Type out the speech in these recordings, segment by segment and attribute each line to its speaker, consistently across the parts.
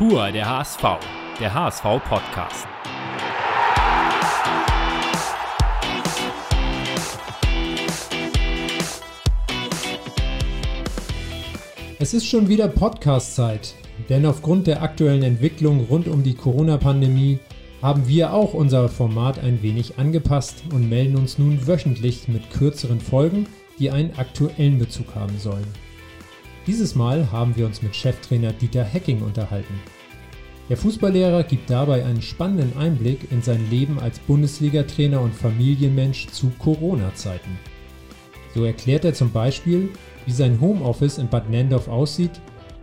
Speaker 1: Pur der HSV, der HSV-Podcast.
Speaker 2: Es ist schon wieder Podcast-Zeit, denn aufgrund der aktuellen Entwicklung rund um die Corona-Pandemie haben wir auch unser Format ein wenig angepasst und melden uns nun wöchentlich mit kürzeren Folgen, die einen aktuellen Bezug haben sollen. Dieses Mal haben wir uns mit Cheftrainer Dieter Hecking unterhalten. Der Fußballlehrer gibt dabei einen spannenden Einblick in sein Leben als Bundesliga-Trainer und Familienmensch zu Corona-Zeiten. So erklärt er zum Beispiel, wie sein Homeoffice in Bad Nendorf aussieht,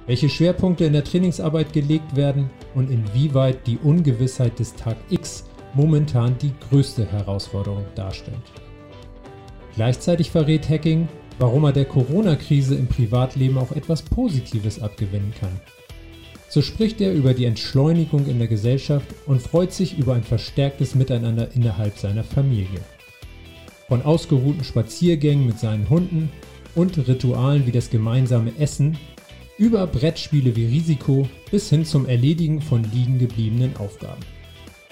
Speaker 2: welche Schwerpunkte in der Trainingsarbeit gelegt werden und inwieweit die Ungewissheit des Tag X momentan die größte Herausforderung darstellt. Gleichzeitig verrät Hacking, warum er der Corona-Krise im Privatleben auch etwas Positives abgewinnen kann. So spricht er über die Entschleunigung in der Gesellschaft und freut sich über ein verstärktes Miteinander innerhalb seiner Familie. Von ausgeruhten Spaziergängen mit seinen Hunden und Ritualen wie das gemeinsame Essen, über Brettspiele wie Risiko bis hin zum Erledigen von liegen gebliebenen Aufgaben.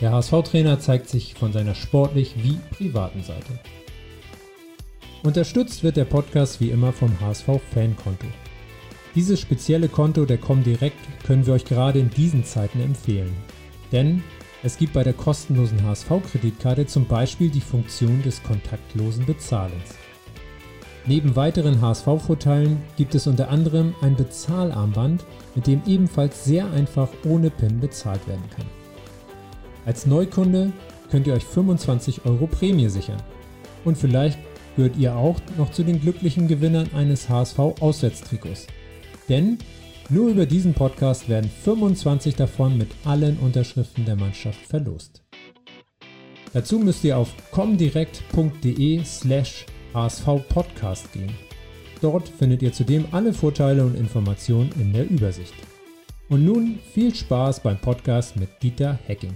Speaker 2: Der HSV-Trainer zeigt sich von seiner sportlich wie privaten Seite. Unterstützt wird der Podcast wie immer vom HSV Fankonto. Dieses spezielle Konto der Comdirect können wir euch gerade in diesen Zeiten empfehlen. Denn es gibt bei der kostenlosen HSV-Kreditkarte zum Beispiel die Funktion des kontaktlosen Bezahlens. Neben weiteren HSV-Vorteilen gibt es unter anderem ein Bezahlarmband, mit dem ebenfalls sehr einfach ohne PIN bezahlt werden kann. Als Neukunde könnt ihr euch 25 Euro Prämie sichern. Und vielleicht gehört ihr auch noch zu den glücklichen Gewinnern eines HSV-Auswärtstrikots. Denn nur über diesen Podcast werden 25 davon mit allen Unterschriften der Mannschaft verlost. Dazu müsst ihr auf comdirect.de slash HSV Podcast gehen. Dort findet ihr zudem alle Vorteile und Informationen in der Übersicht. Und nun viel Spaß beim Podcast mit Dieter Hecking.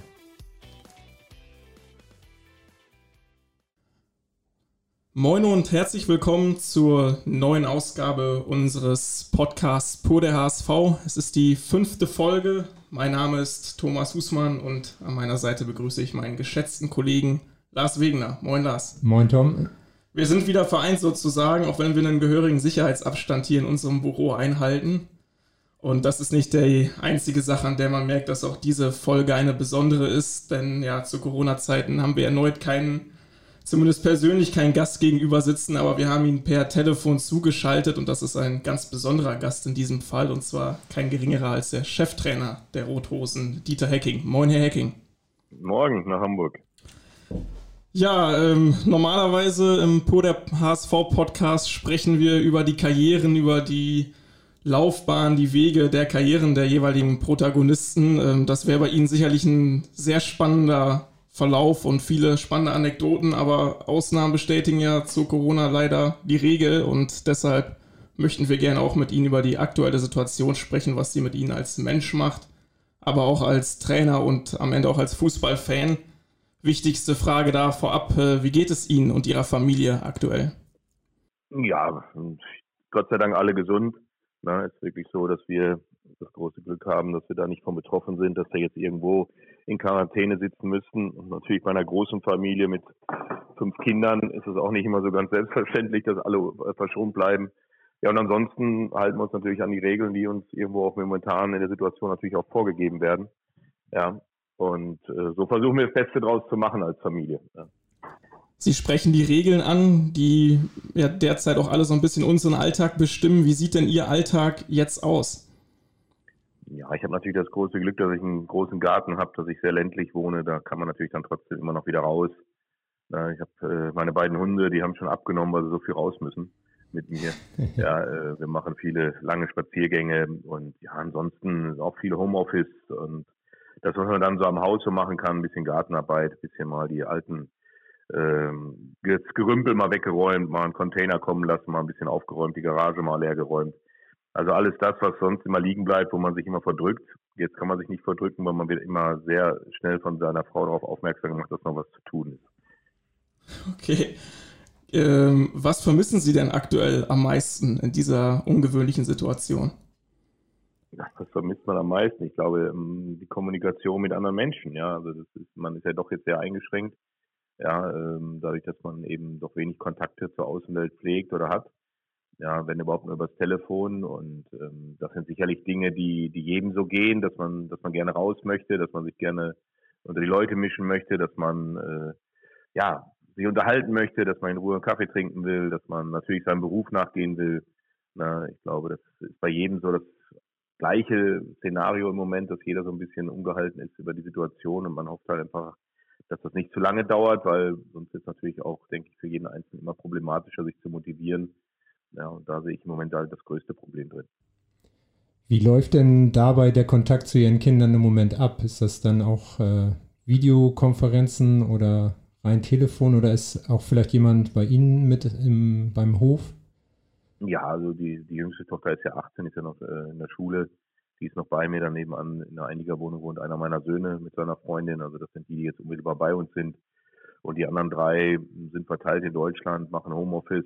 Speaker 3: Moin und herzlich willkommen zur neuen Ausgabe unseres Podcasts Pur der HSV. Es ist die fünfte Folge. Mein Name ist Thomas Husmann und an meiner Seite begrüße ich meinen geschätzten Kollegen Lars Wegener. Moin Lars.
Speaker 2: Moin Tom.
Speaker 3: Wir sind wieder vereint sozusagen, auch wenn wir einen gehörigen Sicherheitsabstand hier in unserem Büro einhalten. Und das ist nicht die einzige Sache, an der man merkt, dass auch diese Folge eine besondere ist, denn ja, zu Corona-Zeiten haben wir erneut keinen, zumindest persönlich keinen Gast gegenüber sitzen, aber wir haben ihn per Telefon zugeschaltet und das ist ein ganz besonderer Gast in diesem Fall und zwar kein geringerer als der Cheftrainer der Rothosen, Dieter Hecking. Moin, Herr Hecking.
Speaker 4: Morgen nach Hamburg.
Speaker 3: Ja, ähm, normalerweise im Po der HSV-Podcast sprechen wir über die Karrieren, über die Laufbahn, die Wege der Karrieren der jeweiligen Protagonisten. Ähm, das wäre bei Ihnen sicherlich ein sehr spannender Verlauf und viele spannende Anekdoten, aber Ausnahmen bestätigen ja zu Corona leider die Regel und deshalb möchten wir gerne auch mit Ihnen über die aktuelle Situation sprechen, was sie mit Ihnen als Mensch macht, aber auch als Trainer und am Ende auch als Fußballfan wichtigste Frage da vorab. Äh, wie geht es Ihnen und Ihrer Familie aktuell?
Speaker 4: Ja, Gott sei Dank alle gesund. Na, ist wirklich so, dass wir das große Glück haben, dass wir da nicht von betroffen sind, dass wir jetzt irgendwo in Quarantäne sitzen müssten. Und natürlich bei einer großen Familie mit fünf Kindern ist es auch nicht immer so ganz selbstverständlich, dass alle verschont bleiben. Ja, und ansonsten halten wir uns natürlich an die Regeln, die uns irgendwo auch momentan in der Situation natürlich auch vorgegeben werden. Ja, und äh, so versuchen wir das Beste draus zu machen als Familie. Ja.
Speaker 3: Sie sprechen die Regeln an, die ja derzeit auch alle so ein bisschen unseren Alltag bestimmen. Wie sieht denn Ihr Alltag jetzt aus?
Speaker 4: Ja, ich habe natürlich das große Glück, dass ich einen großen Garten habe, dass ich sehr ländlich wohne. Da kann man natürlich dann trotzdem immer noch wieder raus. Ich habe äh, meine beiden Hunde, die haben schon abgenommen, weil sie so viel raus müssen mit mir. Ja, äh, wir machen viele lange Spaziergänge und ja, ansonsten auch viele Homeoffice und das, was man dann so am Haus so machen kann, ein bisschen Gartenarbeit, ein bisschen mal die alten ähm, Gerümpel mal weggeräumt, mal einen Container kommen lassen, mal ein bisschen aufgeräumt, die Garage mal leer geräumt. Also alles das, was sonst immer liegen bleibt, wo man sich immer verdrückt. Jetzt kann man sich nicht verdrücken, weil man wird immer sehr schnell von seiner Frau darauf aufmerksam gemacht, dass noch was zu tun ist.
Speaker 3: Okay. Ähm, was vermissen Sie denn aktuell am meisten in dieser ungewöhnlichen Situation?
Speaker 4: Ja, was vermisst man am meisten? Ich glaube, ähm, die Kommunikation mit anderen Menschen, ja. Also das ist, man ist ja doch jetzt sehr eingeschränkt, ja, ähm, dadurch, dass man eben doch wenig Kontakte zur Außenwelt pflegt oder hat. Ja, wenn überhaupt nur übers Telefon. Und ähm, das sind sicherlich Dinge, die, die jedem so gehen, dass man, dass man gerne raus möchte, dass man sich gerne unter die Leute mischen möchte, dass man äh, ja sich unterhalten möchte, dass man in Ruhe einen Kaffee trinken will, dass man natürlich seinem Beruf nachgehen will. Na, ich glaube, das ist bei jedem so das gleiche Szenario im Moment, dass jeder so ein bisschen ungehalten ist über die Situation und man hofft halt einfach, dass das nicht zu lange dauert, weil sonst ist natürlich auch, denke ich, für jeden Einzelnen immer problematischer, sich zu motivieren. Ja, und da sehe ich im Moment halt das größte Problem drin.
Speaker 2: Wie läuft denn dabei der Kontakt zu Ihren Kindern im Moment ab? Ist das dann auch äh, Videokonferenzen oder rein Telefon oder ist auch vielleicht jemand bei Ihnen mit im, beim Hof?
Speaker 4: Ja, also die, die jüngste Tochter ist ja 18, ist ja noch äh, in der Schule. Die ist noch bei mir. Daneben an in einer Einigerwohnung wohnt einer meiner Söhne mit seiner Freundin. Also das sind die, die jetzt unmittelbar bei uns sind. Und die anderen drei sind verteilt in Deutschland, machen Homeoffice.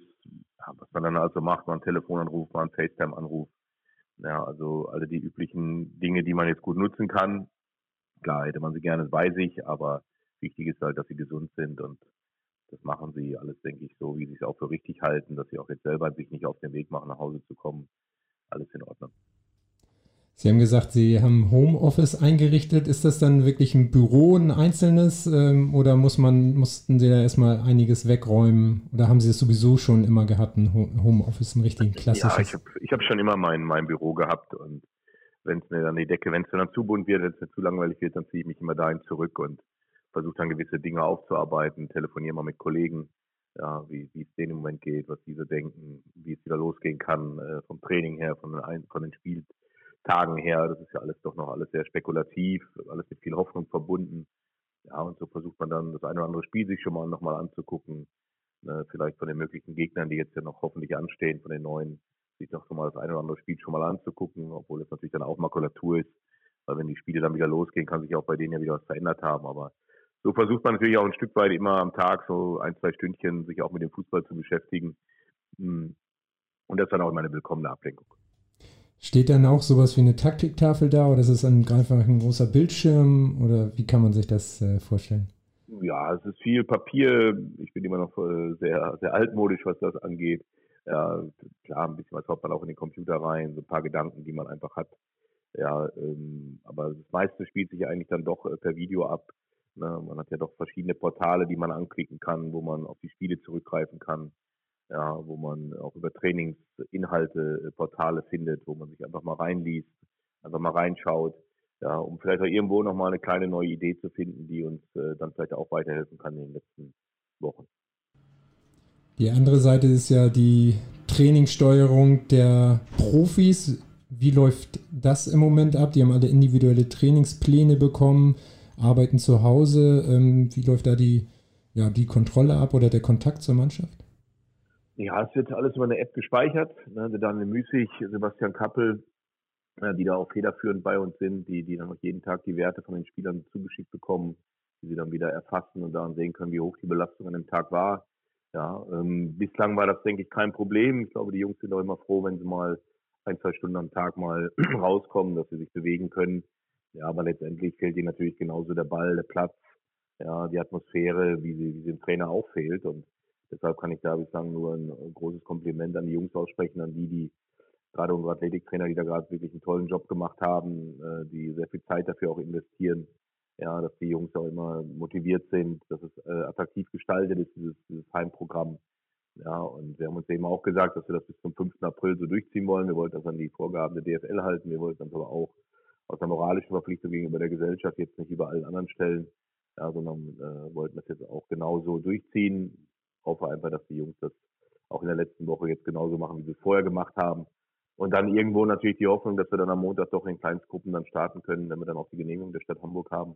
Speaker 4: Was man dann also macht, mal einen Telefonanruf, mal einen FaceTime-Anruf. Ja, also alle die üblichen Dinge, die man jetzt gut nutzen kann. Klar, hätte man sie gerne bei sich, aber wichtig ist halt, dass sie gesund sind und das machen sie alles, denke ich, so, wie sie es auch für richtig halten, dass sie auch jetzt selber sich nicht auf den Weg machen, nach Hause zu kommen. Alles in Ordnung.
Speaker 2: Sie haben gesagt, Sie haben Homeoffice eingerichtet. Ist das dann wirklich ein Büro, ein einzelnes, ähm, oder muss man, mussten Sie da erstmal einiges wegräumen? Oder haben Sie es sowieso schon immer gehabt, ein Homeoffice, ein richtig klassisches?
Speaker 4: Ja, ich habe ich hab schon immer mein, mein Büro gehabt und wenn es mir dann die Decke, wenn es dann zu bunt wird, wenn es mir zu langweilig wird, dann ziehe ich mich immer dahin zurück und versuche dann gewisse Dinge aufzuarbeiten, telefoniere mal mit Kollegen, ja, wie, wie es denen im Moment geht, was diese denken, wie es wieder losgehen kann, äh, vom Training her, von den, von den Spieltagen her. Das ist ja alles doch noch alles sehr spekulativ, alles mit viel Hoffnung verbunden. Ja, und so versucht man dann das eine oder andere Spiel sich schon mal nochmal anzugucken. Äh, vielleicht von den möglichen Gegnern, die jetzt ja noch hoffentlich anstehen, von den neuen, sich doch schon mal das eine oder andere Spiel schon mal anzugucken, obwohl es natürlich dann auch Makulatur ist. Weil wenn die Spiele dann wieder losgehen, kann sich auch bei denen ja wieder was verändert haben. Aber so versucht man natürlich auch ein Stück weit immer am Tag so ein, zwei Stündchen sich auch mit dem Fußball zu beschäftigen. Hm. Und das ist dann auch immer eine willkommene Ablenkung.
Speaker 2: Steht dann auch sowas wie eine Taktiktafel da oder ist es ein, einfach ein großer Bildschirm oder wie kann man sich das äh, vorstellen?
Speaker 4: Ja, es ist viel Papier. Ich bin immer noch äh, sehr, sehr altmodisch, was das angeht. Ja, klar, ein bisschen was haut man auch in den Computer rein, so ein paar Gedanken, die man einfach hat. Ja, ähm, aber das meiste spielt sich eigentlich dann doch äh, per Video ab. Ne? Man hat ja doch verschiedene Portale, die man anklicken kann, wo man auf die Spiele zurückgreifen kann. Ja, wo man auch über Trainingsinhalte äh, Portale findet, wo man sich einfach mal reinliest, einfach mal reinschaut, ja, um vielleicht auch irgendwo nochmal eine kleine neue Idee zu finden, die uns äh, dann vielleicht auch weiterhelfen kann in den letzten Wochen.
Speaker 2: Die andere Seite ist ja die Trainingssteuerung der Profis. Wie läuft das im Moment ab? Die haben alle individuelle Trainingspläne bekommen arbeiten zu Hause. Ähm, wie läuft da die, ja, die Kontrolle ab oder der Kontakt zur Mannschaft?
Speaker 4: Ja, es wird alles über eine App gespeichert. Ne? Daniel Müßig, Sebastian Kappel, äh, die da auch federführend bei uns sind, die, die dann auch jeden Tag die Werte von den Spielern zugeschickt bekommen, die sie dann wieder erfassen und daran sehen können, wie hoch die Belastung an dem Tag war. Ja, ähm, bislang war das, denke ich, kein Problem. Ich glaube, die Jungs sind auch immer froh, wenn sie mal ein, zwei Stunden am Tag mal rauskommen, dass sie sich bewegen können. Ja, aber letztendlich fehlt ihnen natürlich genauso der Ball, der Platz, ja, die Atmosphäre, wie sie, wie sie dem Trainer auch fehlt. Und deshalb kann ich da bislang nur ein großes Kompliment an die Jungs aussprechen, an die, die gerade unsere Athletiktrainer, die da gerade wirklich einen tollen Job gemacht haben, äh, die sehr viel Zeit dafür auch investieren. Ja, dass die Jungs auch immer motiviert sind, dass es äh, attraktiv gestaltet ist, dieses, dieses Heimprogramm. Ja, und wir haben uns eben auch gesagt, dass wir das bis zum 5. April so durchziehen wollen. Wir wollten das an die Vorgaben der DFL halten. Wir wollten das aber auch aus der moralischen Verpflichtung gegenüber der Gesellschaft jetzt nicht über allen anderen Stellen, ja, sondern äh, wollten das jetzt auch genauso durchziehen. Hoffe einfach, dass die Jungs das auch in der letzten Woche jetzt genauso machen, wie sie es vorher gemacht haben. Und dann irgendwo natürlich die Hoffnung, dass wir dann am Montag doch in Kleinstgruppen dann starten können, wenn wir dann auch die Genehmigung der Stadt Hamburg haben.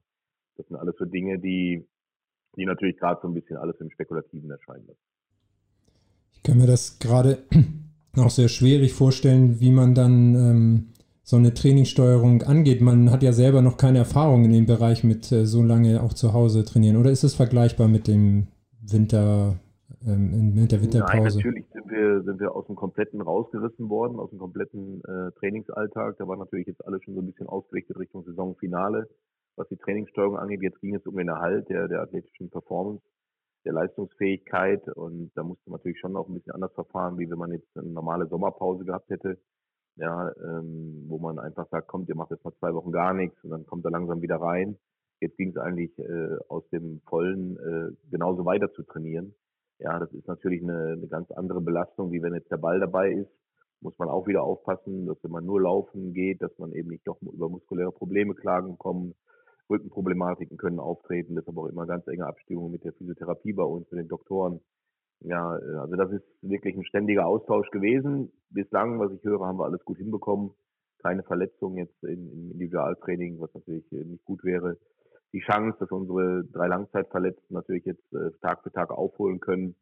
Speaker 4: Das sind alles so Dinge, die, die natürlich gerade so ein bisschen alles im Spekulativen erscheinen lassen.
Speaker 2: Ich kann mir das gerade auch sehr schwierig vorstellen, wie man dann ähm, so eine Trainingssteuerung angeht. Man hat ja selber noch keine Erfahrung in dem Bereich mit äh, so lange auch zu Hause trainieren. Oder ist es vergleichbar mit dem Winter, ähm, mit der Winterpause? Nein,
Speaker 4: natürlich sind wir, sind wir aus dem kompletten rausgerissen worden, aus dem kompletten äh, Trainingsalltag. Da war natürlich jetzt alles schon so ein bisschen ausgerichtet Richtung Saisonfinale, was die Trainingssteuerung angeht. Jetzt ging es um den Erhalt der, der athletischen Performance, der Leistungsfähigkeit und da musste man natürlich schon auch ein bisschen anders verfahren, wie wenn man jetzt eine normale Sommerpause gehabt hätte. Ja, ähm, wo man einfach sagt, kommt, ihr macht jetzt mal zwei Wochen gar nichts und dann kommt er langsam wieder rein. Jetzt ging es eigentlich äh, aus dem Vollen äh, genauso weiter zu trainieren. Ja, das ist natürlich eine, eine ganz andere Belastung, wie wenn jetzt der Ball dabei ist. Muss man auch wieder aufpassen, dass wenn man nur laufen geht, dass man eben nicht doch über muskuläre Probleme klagen kommen. Rückenproblematiken können auftreten. Aber auch immer ganz enge Abstimmung mit der Physiotherapie bei uns, mit den Doktoren. Ja, äh, also das ist wirklich ein ständiger Austausch gewesen. Bislang, was ich höre, haben wir alles gut hinbekommen. Keine Verletzungen jetzt im Individualtraining, was natürlich äh, nicht gut wäre die Chance, dass unsere drei Langzeitverletzten natürlich jetzt äh, Tag für Tag aufholen können.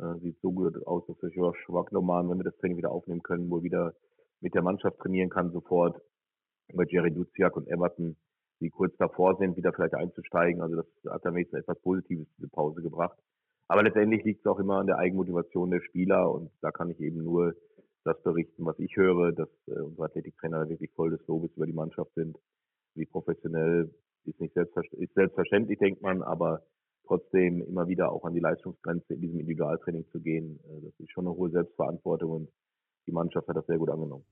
Speaker 4: Äh, sieht so gut aus, dass wir Josh Wagnermann, wenn wir das Training wieder aufnehmen können, wohl wieder mit der Mannschaft trainieren kann sofort. Bei Jerry Duziak und Everton, die kurz davor sind, wieder vielleicht einzusteigen. Also das hat dann wenigstens etwas Positives diese Pause gebracht. Aber letztendlich liegt es auch immer an der Eigenmotivation der Spieler und da kann ich eben nur das berichten, was ich höre, dass äh, unsere Athletiktrainer wirklich voll des Lobes über die Mannschaft sind, wie professionell ist nicht selbstverständlich, ist selbstverständlich, denkt man, aber trotzdem immer wieder auch an die Leistungsgrenze in diesem Individualtraining zu gehen. Äh, das ist schon eine hohe Selbstverantwortung und die Mannschaft hat das sehr gut angenommen.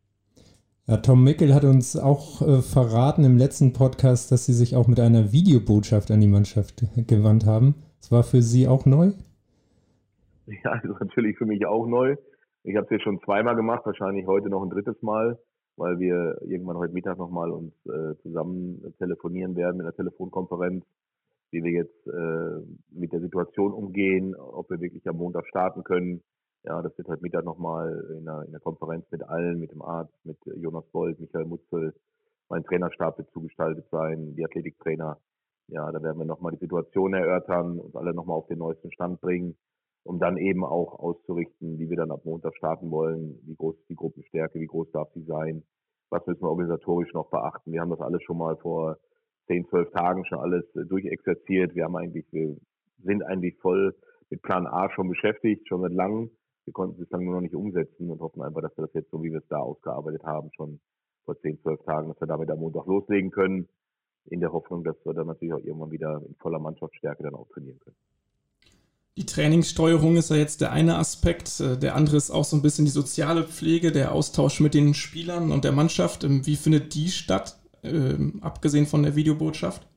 Speaker 2: Ja, Tom Mickel hat uns auch äh, verraten im letzten Podcast, dass Sie sich auch mit einer Videobotschaft an die Mannschaft gewandt haben. Das war für Sie auch neu?
Speaker 4: Ja, das ist natürlich für mich auch neu. Ich habe es jetzt schon zweimal gemacht, wahrscheinlich heute noch ein drittes Mal weil wir irgendwann heute Mittag nochmal uns äh, zusammen telefonieren werden mit einer Telefonkonferenz, wie wir jetzt äh, mit der Situation umgehen, ob wir wirklich am Montag starten können. Ja, das wird heute Mittag nochmal in einer, in einer Konferenz mit allen, mit dem Arzt, mit Jonas Bold, Michael Mutzel, mein Trainerstab wird zugestaltet sein, die Athletiktrainer. Ja, da werden wir nochmal die Situation erörtern, uns alle nochmal auf den neuesten Stand bringen um dann eben auch auszurichten, wie wir dann ab Montag starten wollen, wie groß ist die Gruppenstärke, wie groß darf sie sein, was müssen wir organisatorisch noch beachten. Wir haben das alles schon mal vor zehn, zwölf Tagen schon alles durchexerziert. Wir haben eigentlich, wir sind eigentlich voll mit Plan A schon beschäftigt, schon seit langem. Wir konnten es bislang nur noch nicht umsetzen und hoffen einfach, dass wir das jetzt so, wie wir es da ausgearbeitet haben, schon vor zehn, zwölf Tagen, dass wir damit am Montag loslegen können, in der Hoffnung, dass wir dann natürlich auch irgendwann wieder in voller Mannschaftsstärke dann auch trainieren können.
Speaker 3: Die Trainingssteuerung ist ja jetzt der eine Aspekt. Äh, der andere ist auch so ein bisschen die soziale Pflege, der Austausch mit den Spielern und der Mannschaft. Ähm, wie findet die statt, ähm, abgesehen von der Videobotschaft?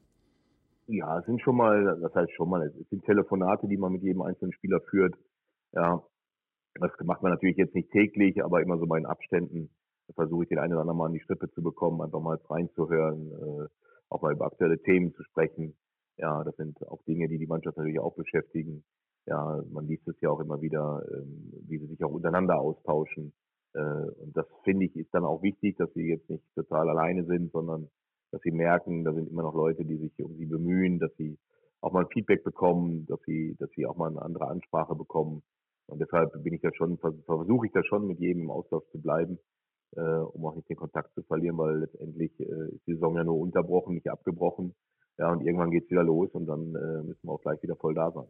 Speaker 4: Ja, es sind schon mal, das heißt schon mal, es sind Telefonate, die man mit jedem einzelnen Spieler führt. Ja, das macht man natürlich jetzt nicht täglich, aber immer so bei den Abständen versuche ich den einen oder anderen mal an die Strippe zu bekommen, einfach mal reinzuhören, äh, auch mal über aktuelle Themen zu sprechen. Ja, das sind auch Dinge, die die Mannschaft natürlich auch beschäftigen. Ja, man liest es ja auch immer wieder, ähm, wie sie sich auch untereinander austauschen. Äh, und das finde ich ist dann auch wichtig, dass sie jetzt nicht total alleine sind, sondern dass sie merken, da sind immer noch Leute, die sich um sie bemühen, dass sie auch mal Feedback bekommen, dass sie, dass sie auch mal eine andere Ansprache bekommen. Und deshalb bin ich da schon, versuche ich da schon mit jedem im Austausch zu bleiben, äh, um auch nicht den Kontakt zu verlieren, weil letztendlich äh, ist die Saison ja nur unterbrochen, nicht abgebrochen. Ja, und irgendwann geht es wieder los und dann äh, müssen wir auch gleich wieder voll da sein.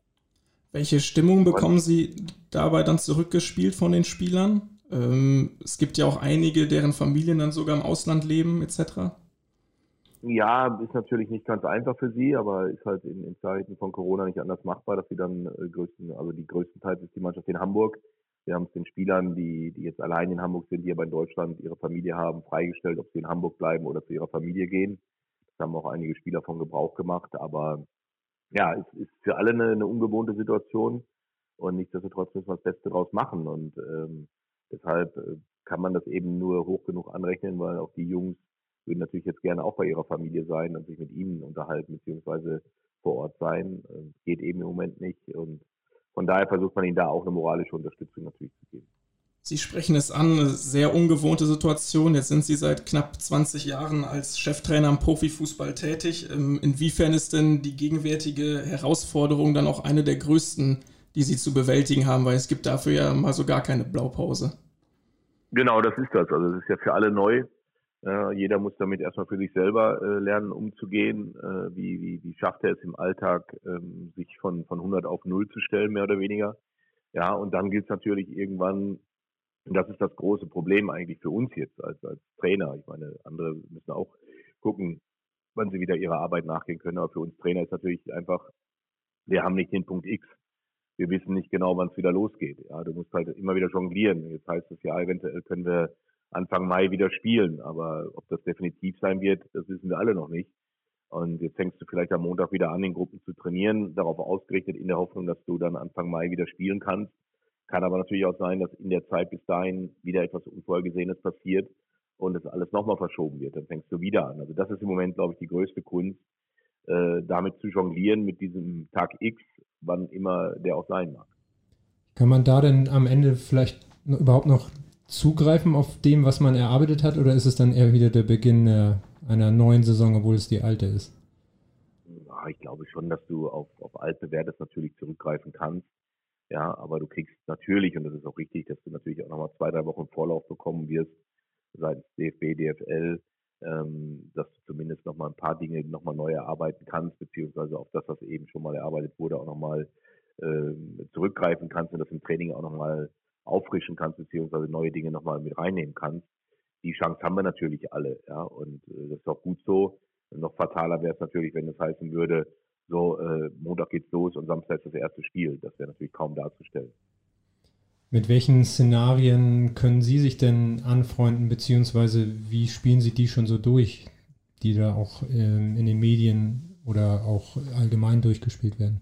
Speaker 3: Welche Stimmung bekommen Sie dabei dann zurückgespielt von den Spielern? Ähm, es gibt ja auch einige, deren Familien dann sogar im Ausland leben, etc.
Speaker 4: Ja, ist natürlich nicht ganz einfach für sie, aber ist halt in, in Zeiten von Corona nicht anders machbar, dass sie dann äh, größten, also die größtenteils ist die Mannschaft in Hamburg. Wir haben es den Spielern, die, die jetzt allein in Hamburg sind, die aber in Deutschland ihre Familie haben, freigestellt, ob sie in Hamburg bleiben oder zu ihrer Familie gehen. Da haben auch einige Spieler von Gebrauch gemacht, aber ja, es ist für alle eine, eine ungewohnte Situation und nichtsdestotrotz müssen wir das Beste daraus machen und ähm, deshalb äh, kann man das eben nur hoch genug anrechnen, weil auch die Jungs würden natürlich jetzt gerne auch bei ihrer Familie sein und sich mit ihnen unterhalten beziehungsweise vor Ort sein. Ähm, geht eben im Moment nicht und von daher versucht man ihnen da auch eine moralische Unterstützung natürlich zu geben.
Speaker 3: Sie sprechen es an, eine sehr ungewohnte Situation. Jetzt sind Sie seit knapp 20 Jahren als Cheftrainer im Profifußball tätig. Ähm, inwiefern ist denn die gegenwärtige Herausforderung dann auch eine der größten, die Sie zu bewältigen haben? Weil es gibt dafür ja mal so gar keine Blaupause.
Speaker 4: Genau, das ist das. Also es ist ja für alle neu. Äh, jeder muss damit erstmal für sich selber äh, lernen, umzugehen. Äh, wie, wie, wie schafft er es im Alltag, ähm, sich von, von 100 auf 0 zu stellen, mehr oder weniger? Ja, und dann gilt es natürlich irgendwann, und das ist das große Problem eigentlich für uns jetzt als, als Trainer. Ich meine, andere müssen auch gucken, wann sie wieder ihrer Arbeit nachgehen können. Aber für uns Trainer ist natürlich einfach, wir haben nicht den Punkt X. Wir wissen nicht genau, wann es wieder losgeht. Ja, du musst halt immer wieder jonglieren. Jetzt heißt es ja, eventuell können wir Anfang Mai wieder spielen. Aber ob das definitiv sein wird, das wissen wir alle noch nicht. Und jetzt fängst du vielleicht am Montag wieder an, in Gruppen zu trainieren, darauf ausgerichtet in der Hoffnung, dass du dann Anfang Mai wieder spielen kannst. Kann aber natürlich auch sein, dass in der Zeit bis dahin wieder etwas Unvorhergesehenes passiert und es alles nochmal verschoben wird. Dann fängst du wieder an. Also das ist im Moment, glaube ich, die größte Kunst, äh, damit zu jonglieren mit diesem Tag X, wann immer der auch sein mag.
Speaker 2: Kann man da denn am Ende vielleicht überhaupt noch zugreifen auf dem, was man erarbeitet hat, oder ist es dann eher wieder der Beginn äh, einer neuen Saison, obwohl es die alte ist?
Speaker 4: Ja, ich glaube schon, dass du auf, auf altbewährtes natürlich zurückgreifen kannst. Ja, aber du kriegst natürlich, und das ist auch richtig, dass du natürlich auch nochmal zwei, drei Wochen Vorlauf bekommen wirst, seitens DFB, DFL, ähm, dass du zumindest nochmal ein paar Dinge nochmal neu erarbeiten kannst, beziehungsweise auf das, was eben schon mal erarbeitet wurde, auch nochmal ähm, zurückgreifen kannst und das im Training auch nochmal auffrischen kannst, beziehungsweise neue Dinge nochmal mit reinnehmen kannst. Die Chance haben wir natürlich alle, ja, und äh, das ist auch gut so. Noch fataler wäre es natürlich, wenn es heißen würde, so äh, Montag geht's los und Samstag ist das erste Spiel. Das wäre natürlich kaum darzustellen.
Speaker 2: Mit welchen Szenarien können Sie sich denn anfreunden, beziehungsweise wie spielen Sie die schon so durch, die da auch ähm, in den Medien oder auch allgemein durchgespielt werden?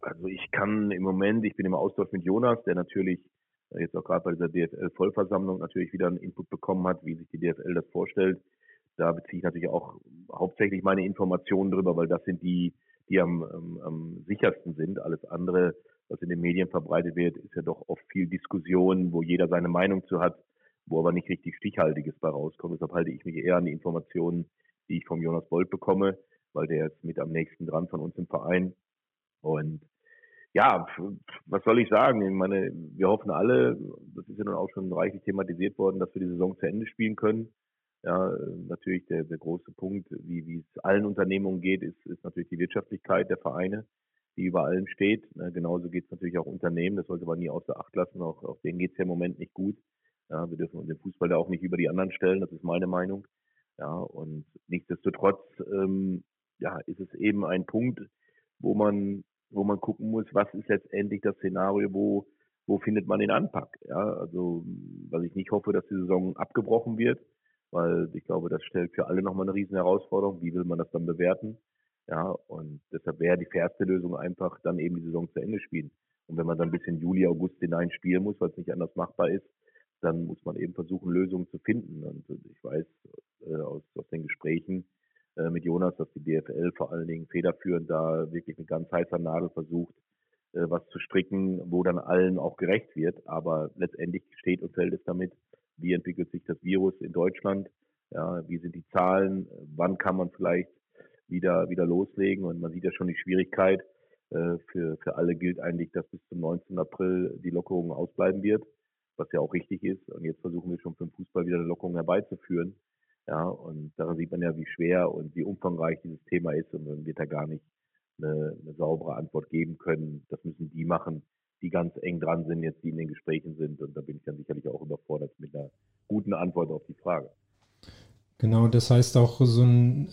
Speaker 4: Also ich kann im Moment, ich bin im Austausch mit Jonas, der natürlich jetzt auch gerade bei dieser DFL-Vollversammlung natürlich wieder einen Input bekommen hat, wie sich die DFL das vorstellt. Da beziehe ich natürlich auch hauptsächlich meine Informationen drüber, weil das sind die, die am, am, am sichersten sind. Alles andere, was in den Medien verbreitet wird, ist ja doch oft viel Diskussion, wo jeder seine Meinung zu hat, wo aber nicht richtig Stichhaltiges bei rauskommt. Deshalb halte ich mich eher an die Informationen, die ich vom Jonas Bolt bekomme, weil der ist mit am nächsten dran von uns im Verein. Und ja, was soll ich sagen? Ich meine, wir hoffen alle, das ist ja nun auch schon reichlich thematisiert worden, dass wir die Saison zu Ende spielen können. Ja, natürlich der, der große Punkt, wie, wie es allen Unternehmungen geht, ist, ist natürlich die Wirtschaftlichkeit der Vereine, die über allem steht. genauso geht es natürlich auch Unternehmen, das sollte man nie außer Acht lassen. Auch, auch denen geht es ja im Moment nicht gut. Ja, wir dürfen den Fußball da auch nicht über die anderen stellen, das ist meine Meinung. Ja, und nichtsdestotrotz ähm, ja, ist es eben ein Punkt, wo man wo man gucken muss, was ist letztendlich das Szenario, wo, wo findet man den Anpack. Ja, also, weil ich nicht hoffe, dass die Saison abgebrochen wird, weil ich glaube, das stellt für alle nochmal eine riesen Herausforderung. Wie will man das dann bewerten? Ja, und deshalb wäre die fairste Lösung einfach dann eben die Saison zu Ende spielen. Und wenn man dann bis in Juli, August hinein spielen muss, weil es nicht anders machbar ist, dann muss man eben versuchen, Lösungen zu finden. Und ich weiß äh, aus, aus den Gesprächen, äh, mit Jonas, dass die DFL vor allen Dingen federführend da wirklich mit ganz heißer Nadel versucht, äh, was zu stricken, wo dann allen auch gerecht wird. Aber letztendlich steht und fällt es damit, wie entwickelt sich das Virus in Deutschland, ja, wie sind die Zahlen, wann kann man vielleicht wieder, wieder loslegen. Und man sieht ja schon die Schwierigkeit. Äh, für, für alle gilt eigentlich, dass bis zum 19. April die Lockerung ausbleiben wird, was ja auch richtig ist. Und jetzt versuchen wir schon für den Fußball wieder eine Lockerung herbeizuführen. Ja, und daran sieht man ja, wie schwer und wie umfangreich dieses Thema ist und man wird da gar nicht eine, eine saubere Antwort geben können. Das müssen die machen, die ganz eng dran sind, jetzt die in den Gesprächen sind. Und da bin ich dann sicherlich auch überfordert mit einer guten Antwort auf die Frage.
Speaker 2: Genau, das heißt auch so ein,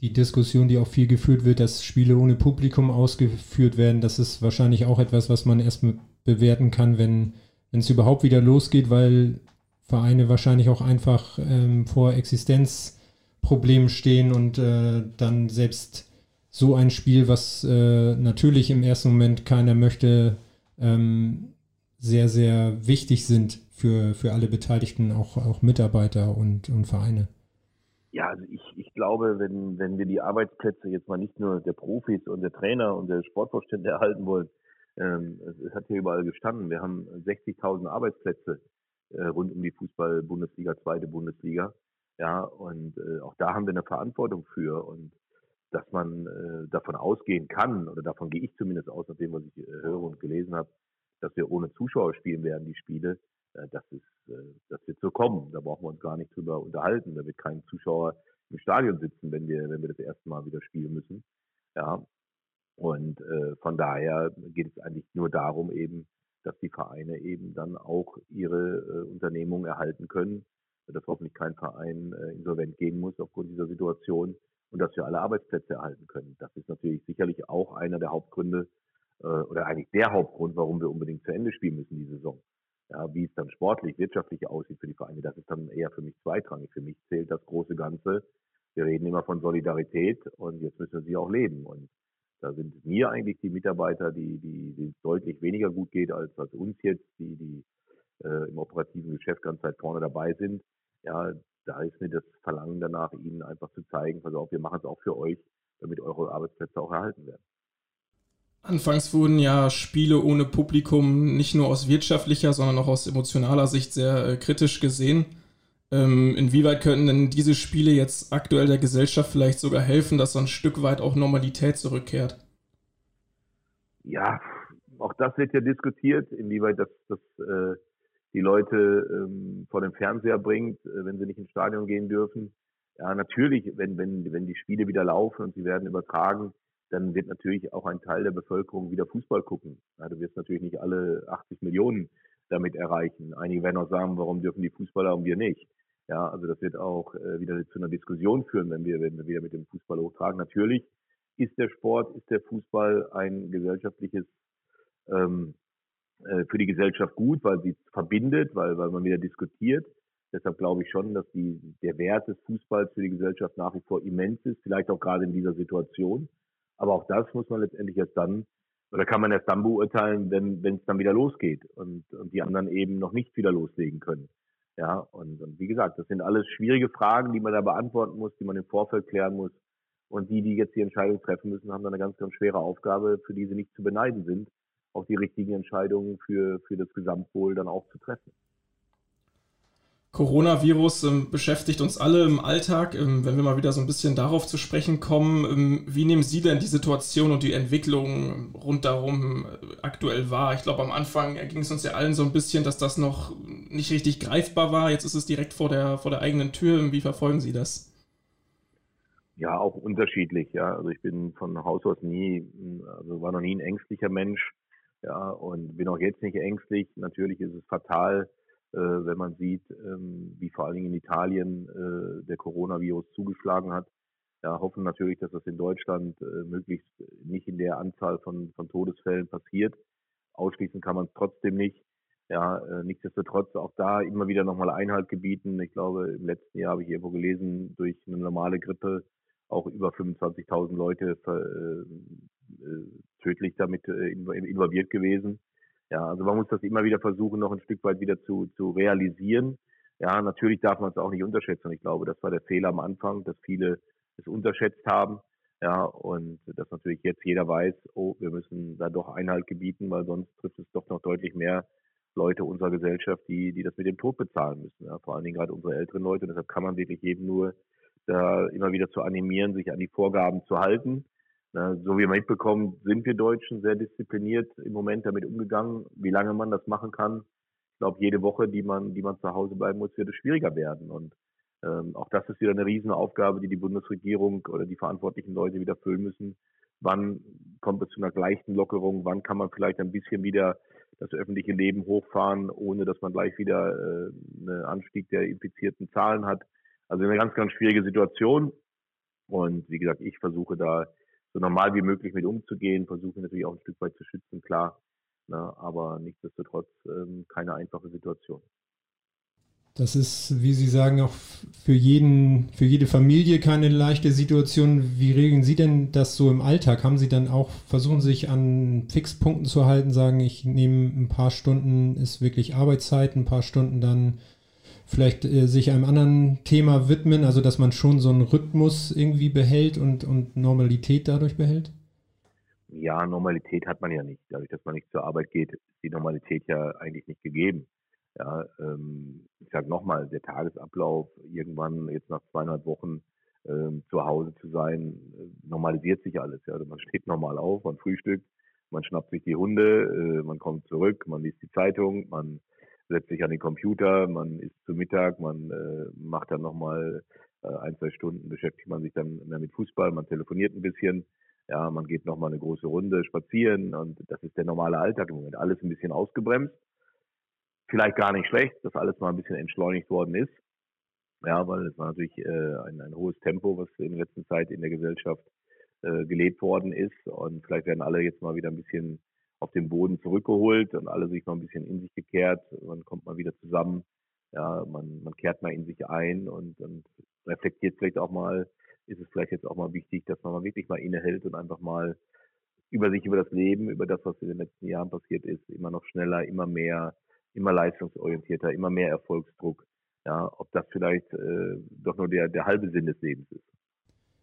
Speaker 2: die Diskussion, die auch viel geführt wird, dass Spiele ohne Publikum ausgeführt werden, das ist wahrscheinlich auch etwas, was man erst bewerten kann, wenn es überhaupt wieder losgeht, weil Vereine wahrscheinlich auch einfach ähm, vor Existenzproblemen stehen und äh, dann selbst so ein Spiel, was äh, natürlich im ersten Moment keiner möchte, ähm, sehr, sehr wichtig sind für, für alle Beteiligten, auch, auch Mitarbeiter und, und Vereine.
Speaker 4: Ja, also ich, ich glaube, wenn, wenn wir die Arbeitsplätze jetzt mal nicht nur der Profis und der Trainer und der Sportvorstände erhalten wollen, ähm, es, es, hat hier überall gestanden, wir haben 60.000 Arbeitsplätze äh, rund um die Fußball-Bundesliga, zweite Bundesliga. Ja, und äh, auch da haben wir eine Verantwortung für und dass man äh, davon ausgehen kann, oder davon gehe ich zumindest aus, nach dem, was ich äh, höre und gelesen habe, dass wir ohne Zuschauer spielen werden, die Spiele, äh, das ist, äh, das wird so kommen. Da brauchen wir uns gar nicht drüber unterhalten. Da wird kein Zuschauer im Stadion sitzen, wenn wir, wenn wir das erste Mal wieder spielen müssen. Ja. Und äh, von daher geht es eigentlich nur darum eben, dass die Vereine eben dann auch ihre äh, Unternehmung erhalten können, dass hoffentlich kein Verein äh, insolvent gehen muss aufgrund dieser Situation und dass wir alle Arbeitsplätze erhalten können. Das ist natürlich sicherlich auch einer der Hauptgründe äh, oder eigentlich der Hauptgrund, warum wir unbedingt zu Ende spielen müssen, die Saison. Ja, wie es dann sportlich, wirtschaftlich aussieht für die Vereine, das ist dann eher für mich zweitrangig. Für mich zählt das große Ganze. Wir reden immer von Solidarität und jetzt müssen wir sie auch leben. Und da sind mir eigentlich die Mitarbeiter, die, die, die deutlich weniger gut geht als, als uns jetzt, die, die äh, im operativen Geschäft ganz weit vorne dabei sind. Ja, da ist mir das Verlangen danach, ihnen einfach zu zeigen, pass auf, wir machen es auch für euch, damit eure Arbeitsplätze auch erhalten werden.
Speaker 3: Anfangs wurden ja Spiele ohne Publikum nicht nur aus wirtschaftlicher, sondern auch aus emotionaler Sicht sehr äh, kritisch gesehen. Ähm, inwieweit könnten denn diese Spiele jetzt aktuell der Gesellschaft vielleicht sogar helfen, dass so ein Stück weit auch Normalität zurückkehrt?
Speaker 4: Ja, auch das wird ja diskutiert, inwieweit das, das äh, die Leute ähm, vor den Fernseher bringt, äh, wenn sie nicht ins Stadion gehen dürfen. Ja, natürlich, wenn, wenn, wenn die Spiele wieder laufen und sie werden übertragen, dann wird natürlich auch ein Teil der Bevölkerung wieder Fußball gucken. Ja, du wirst natürlich nicht alle 80 Millionen damit erreichen. Einige werden auch sagen, warum dürfen die Fußballer und wir nicht? Ja, also das wird auch äh, wieder zu einer Diskussion führen, wenn wir, wenn wir wieder mit dem Fußball hochtragen. Natürlich ist der Sport, ist der Fußball ein gesellschaftliches ähm, äh, für die Gesellschaft gut, weil sie verbindet, weil, weil man wieder diskutiert. Deshalb glaube ich schon, dass die, der Wert des Fußballs für die Gesellschaft nach wie vor immens ist, vielleicht auch gerade in dieser Situation. Aber auch das muss man letztendlich erst dann, oder kann man erst dann beurteilen, wenn wenn es dann wieder losgeht und, und die anderen eben noch nicht wieder loslegen können. Ja, und, und wie gesagt, das sind alles schwierige Fragen, die man da beantworten muss, die man im Vorfeld klären muss. Und die, die jetzt die Entscheidung treffen müssen, haben dann eine ganz, ganz schwere Aufgabe, für die sie nicht zu beneiden sind, auch die richtigen Entscheidungen für, für das Gesamtwohl dann auch zu treffen.
Speaker 3: Coronavirus ähm, beschäftigt uns alle im Alltag. Ähm, wenn wir mal wieder so ein bisschen darauf zu sprechen kommen, ähm, wie nehmen Sie denn die Situation und die Entwicklung rundherum äh, aktuell wahr? Ich glaube, am Anfang ging es uns ja allen so ein bisschen, dass das noch nicht richtig greifbar war. Jetzt ist es direkt vor der, vor der eigenen Tür. Wie verfolgen Sie das?
Speaker 4: Ja, auch unterschiedlich. Ja, also ich bin von Haus aus nie, also war noch nie ein ängstlicher Mensch. Ja, und bin auch jetzt nicht ängstlich. Natürlich ist es fatal, äh, wenn man sieht, ähm, wie vor allen Dingen in Italien äh, der Coronavirus zugeschlagen hat. Ja, hoffen natürlich, dass das in Deutschland äh, möglichst nicht in der Anzahl von, von Todesfällen passiert. Ausschließen kann man es trotzdem nicht. Ja, äh, nichtsdestotrotz auch da immer wieder nochmal Einhalt gebieten. Ich glaube, im letzten Jahr habe ich irgendwo gelesen, durch eine normale Grippe auch über 25.000 Leute äh, äh, tödlich damit äh, involviert gewesen. Ja, also man muss das immer wieder versuchen, noch ein Stück weit wieder zu, zu realisieren. Ja, natürlich darf man es auch nicht unterschätzen. Ich glaube, das war der Fehler am Anfang, dass viele es unterschätzt haben. Ja, und dass natürlich jetzt jeder weiß, oh, wir müssen da doch Einhalt gebieten, weil sonst trifft es doch noch deutlich mehr Leute unserer Gesellschaft, die, die das mit dem Tod bezahlen müssen. Ja, vor allen Dingen gerade unsere älteren Leute. Und deshalb kann man wirklich jedem nur da immer wieder zu animieren, sich an die Vorgaben zu halten. So wie man mitbekommt, sind wir Deutschen sehr diszipliniert im Moment damit umgegangen. Wie lange man das machen kann, ich glaube, jede Woche, die man, die man zu Hause bleiben muss, wird es schwieriger werden. Und ähm, auch das ist wieder eine Riesenaufgabe, die die Bundesregierung oder die verantwortlichen Leute wieder füllen müssen. Wann kommt es zu einer gleichen Lockerung? Wann kann man vielleicht ein bisschen wieder das öffentliche Leben hochfahren, ohne dass man gleich wieder äh, einen Anstieg der infizierten Zahlen hat? Also eine ganz, ganz schwierige Situation. Und wie gesagt, ich versuche da so normal wie möglich mit umzugehen, versuche natürlich auch ein Stück weit zu schützen, klar. Ne, aber nichtsdestotrotz ähm, keine einfache Situation.
Speaker 2: Das ist, wie Sie sagen, auch für jeden, für jede Familie keine leichte Situation. Wie regeln Sie denn das so im Alltag? Haben Sie dann auch, versuchen sich an Fixpunkten zu halten, sagen, ich nehme ein paar Stunden, ist wirklich Arbeitszeit, ein paar Stunden dann vielleicht äh, sich einem anderen Thema widmen, also dass man schon so einen Rhythmus irgendwie behält und, und Normalität dadurch behält?
Speaker 4: Ja, Normalität hat man ja nicht. Dadurch, dass man nicht zur Arbeit geht, ist die Normalität ja eigentlich nicht gegeben. Ja, ähm, ich sage nochmal, der Tagesablauf, irgendwann jetzt nach zweieinhalb Wochen ähm, zu Hause zu sein, äh, normalisiert sich alles. Ja. Also man steht normal auf, man frühstückt, man schnappt sich die Hunde, äh, man kommt zurück, man liest die Zeitung, man setzt sich an den Computer, man isst zu Mittag, man äh, macht dann nochmal äh, ein, zwei Stunden, beschäftigt man sich dann mehr mit Fußball, man telefoniert ein bisschen. Ja, man geht nochmal eine große Runde spazieren und das ist der normale Alltag im Moment. Alles ein bisschen ausgebremst. Vielleicht gar nicht schlecht, dass alles mal ein bisschen entschleunigt worden ist. Ja, weil es war natürlich äh, ein, ein hohes Tempo, was in der letzten Zeit in der Gesellschaft äh, gelebt worden ist. Und vielleicht werden alle jetzt mal wieder ein bisschen auf den Boden zurückgeholt und alle sich mal ein bisschen in sich gekehrt. Man kommt mal wieder zusammen. Ja, man, man kehrt mal in sich ein und, und reflektiert vielleicht auch mal, ist es vielleicht jetzt auch mal wichtig, dass man mal wirklich mal innehält und einfach mal über sich, über das Leben, über das, was in den letzten Jahren passiert ist, immer noch schneller, immer mehr, immer leistungsorientierter, immer mehr Erfolgsdruck. Ja, ob das vielleicht äh, doch nur der, der halbe Sinn des Lebens ist.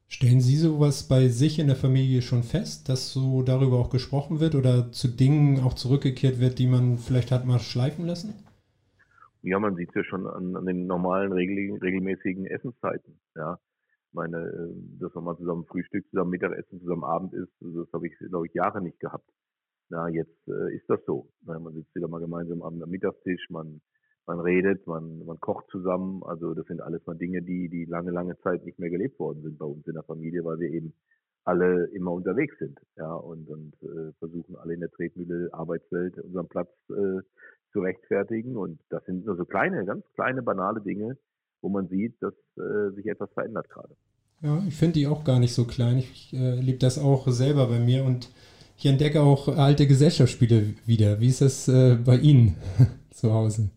Speaker 2: Stellen Sie sowas bei sich in der Familie schon fest, dass so darüber auch gesprochen wird oder zu Dingen auch zurückgekehrt wird, die man vielleicht hat mal schleifen lassen?
Speaker 4: Ja, man sieht es ja schon an, an den normalen, regel, regelmäßigen Essenszeiten. Ja, meine, äh, dass man mal zusammen Frühstück, zusammen Mittagessen, zusammen Abend ist, das habe ich, glaube ich, Jahre nicht gehabt. Na, jetzt äh, ist das so. Na, man sitzt wieder mal gemeinsam am Mittagstisch, man man redet, man, man kocht zusammen. Also das sind alles mal Dinge, die, die lange, lange Zeit nicht mehr gelebt worden sind bei uns in der Familie, weil wir eben alle immer unterwegs sind, ja, und, und äh, versuchen alle in der Tretmühle Arbeitswelt unseren Platz äh, zu rechtfertigen. Und das sind nur so kleine, ganz kleine, banale Dinge, wo man sieht, dass äh, sich etwas verändert gerade.
Speaker 2: Ja, ich finde die auch gar nicht so klein. Ich äh, lebe das auch selber bei mir und ich entdecke auch alte Gesellschaftsspiele wieder. Wie ist das äh, bei Ihnen zu Hause?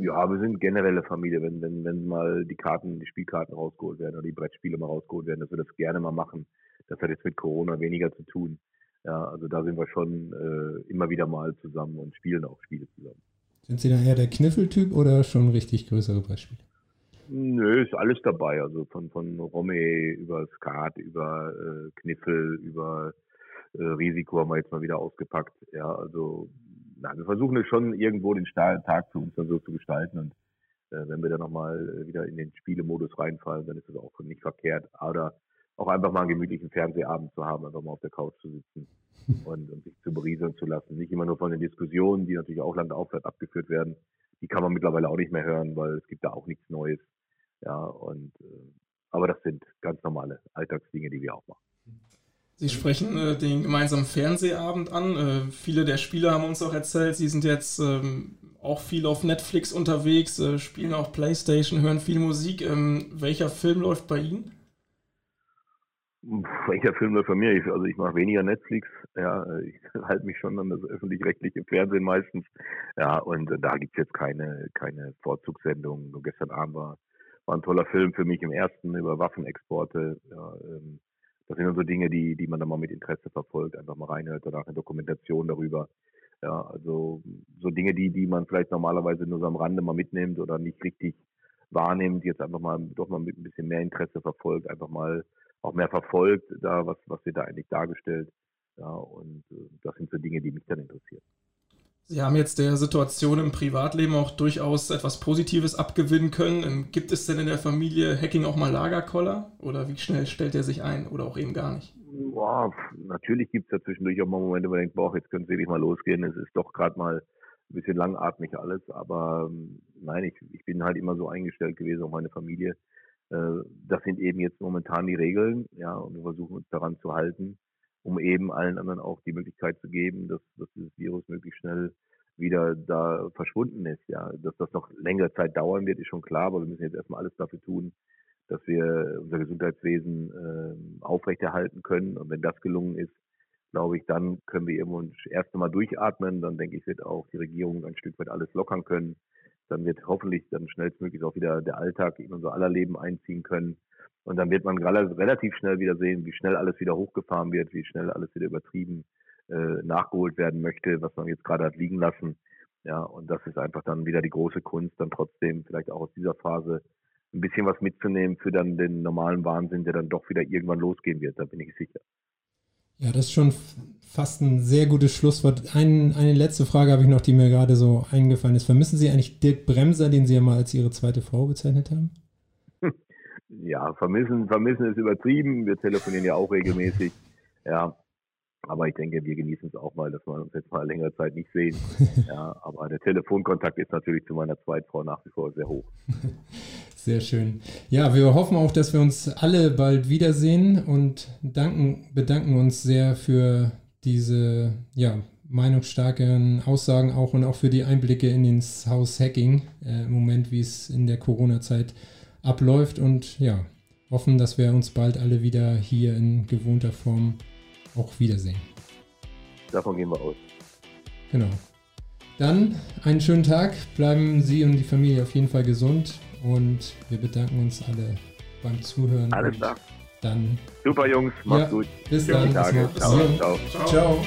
Speaker 4: Ja, wir sind generelle Familie, wenn, wenn, wenn mal die Karten, die Spielkarten rausgeholt werden oder die Brettspiele mal rausgeholt werden, dass wir das gerne mal machen. Das hat jetzt mit Corona weniger zu tun. Ja, also da sind wir schon äh, immer wieder mal zusammen und spielen auch Spiele zusammen.
Speaker 2: Sind Sie dann eher der Kniffeltyp oder schon richtig größere Brettspiele?
Speaker 4: Nö, ist alles dabei. Also von, von Romme über Skat, über äh, Kniffel, über äh, Risiko haben wir jetzt mal wieder ausgepackt. Ja, also na, wir versuchen es schon irgendwo den Tag für uns dann so zu gestalten und äh, wenn wir dann nochmal äh, wieder in den Spielemodus reinfallen, dann ist das auch nicht verkehrt. Oder auch einfach mal einen gemütlichen Fernsehabend zu haben, einfach mal auf der Couch zu sitzen und, und sich zu berieseln zu lassen. Nicht immer nur von den Diskussionen, die natürlich auch landaufwärts abgeführt werden. Die kann man mittlerweile auch nicht mehr hören, weil es gibt da auch nichts Neues. Ja, und äh, aber das sind ganz normale Alltagsdinge, die wir auch machen.
Speaker 3: Sie sprechen äh, den gemeinsamen Fernsehabend an. Äh, viele der Spieler haben uns auch erzählt, sie sind jetzt ähm, auch viel auf Netflix unterwegs, äh, spielen auch Playstation, hören viel Musik. Ähm, welcher Film läuft bei Ihnen?
Speaker 4: Welcher Film läuft bei mir? Ich, also ich mache weniger Netflix. Ja, ich halte mich schon an das öffentlich-rechtliche Fernsehen meistens. Ja, und da gibt es jetzt keine, keine Vorzugssendung. Gestern Abend war, war ein toller Film für mich im ersten über Waffenexporte. Ja, ähm, das sind so Dinge, die, die man dann mal mit Interesse verfolgt, einfach mal reinhört, danach eine Dokumentation darüber. Ja, also so Dinge, die, die man vielleicht normalerweise nur so am Rande mal mitnimmt oder nicht richtig wahrnimmt, jetzt einfach mal doch mal mit ein bisschen mehr Interesse verfolgt, einfach mal auch mehr verfolgt, da was, was wird da eigentlich dargestellt. Ja, und äh, das sind so Dinge, die mich dann interessieren.
Speaker 3: Sie haben jetzt der Situation im Privatleben auch durchaus etwas Positives abgewinnen können. Ähm, gibt es denn in der Familie Hacking auch mal Lagerkoller? Oder wie schnell stellt er sich ein? Oder auch eben gar nicht?
Speaker 4: Boah, natürlich gibt es ja zwischendurch auch mal Momente, wo man denkt, boah, jetzt könnte es wirklich mal losgehen. Es ist doch gerade mal ein bisschen langatmig alles. Aber ähm, nein, ich, ich bin halt immer so eingestellt gewesen, auch meine Familie. Äh, das sind eben jetzt momentan die Regeln. Ja, und wir versuchen uns daran zu halten um eben allen anderen auch die Möglichkeit zu geben, dass, dass dieses Virus möglichst schnell wieder da verschwunden ist. Ja, dass das noch längere Zeit dauern wird, ist schon klar, aber wir müssen jetzt erstmal alles dafür tun, dass wir unser Gesundheitswesen äh, aufrechterhalten können. Und wenn das gelungen ist, glaube ich, dann können wir irgendwo erst einmal durchatmen. Dann denke ich, wird auch die Regierung ein Stück weit alles lockern können. Dann wird hoffentlich dann schnellstmöglich auch wieder der Alltag in unser aller Leben einziehen können. Und dann wird man relativ schnell wieder sehen, wie schnell alles wieder hochgefahren wird, wie schnell alles wieder übertrieben äh, nachgeholt werden möchte, was man jetzt gerade hat liegen lassen. Ja, und das ist einfach dann wieder die große Kunst, dann trotzdem vielleicht auch aus dieser Phase ein bisschen was mitzunehmen für dann den normalen Wahnsinn, der dann doch wieder irgendwann losgehen wird, da bin ich sicher.
Speaker 2: Ja, das ist schon fast ein sehr gutes Schlusswort. Ein, eine letzte Frage habe ich noch, die mir gerade so eingefallen ist. Vermissen Sie eigentlich Dirk Bremser, den Sie ja mal als Ihre zweite Frau bezeichnet haben?
Speaker 4: ja, vermissen, vermissen ist übertrieben. Wir telefonieren ja auch regelmäßig. Ja, Aber ich denke, wir genießen es auch mal, dass wir uns jetzt mal längere Zeit nicht sehen. ja, aber der Telefonkontakt ist natürlich zu meiner Zweitfrau nach wie vor sehr hoch.
Speaker 2: Sehr schön. Ja, wir hoffen auch, dass wir uns alle bald wiedersehen und danken, bedanken uns sehr für diese ja, meinungsstarken Aussagen auch und auch für die Einblicke in ins Haus Hacking äh, im Moment, wie es in der Corona-Zeit abläuft und ja, hoffen, dass wir uns bald alle wieder hier in gewohnter Form auch wiedersehen.
Speaker 4: Davon gehen wir aus.
Speaker 2: Genau. Dann einen schönen Tag, bleiben Sie und die Familie auf jeden Fall gesund und wir bedanken uns alle beim Zuhören.
Speaker 4: Alles klar.
Speaker 2: Dann.
Speaker 4: Super Jungs, macht's
Speaker 2: ja,
Speaker 4: gut.
Speaker 2: Bis dann.
Speaker 4: Tage.
Speaker 2: Ciao.
Speaker 4: Ciao.
Speaker 2: Ciao. Ciao.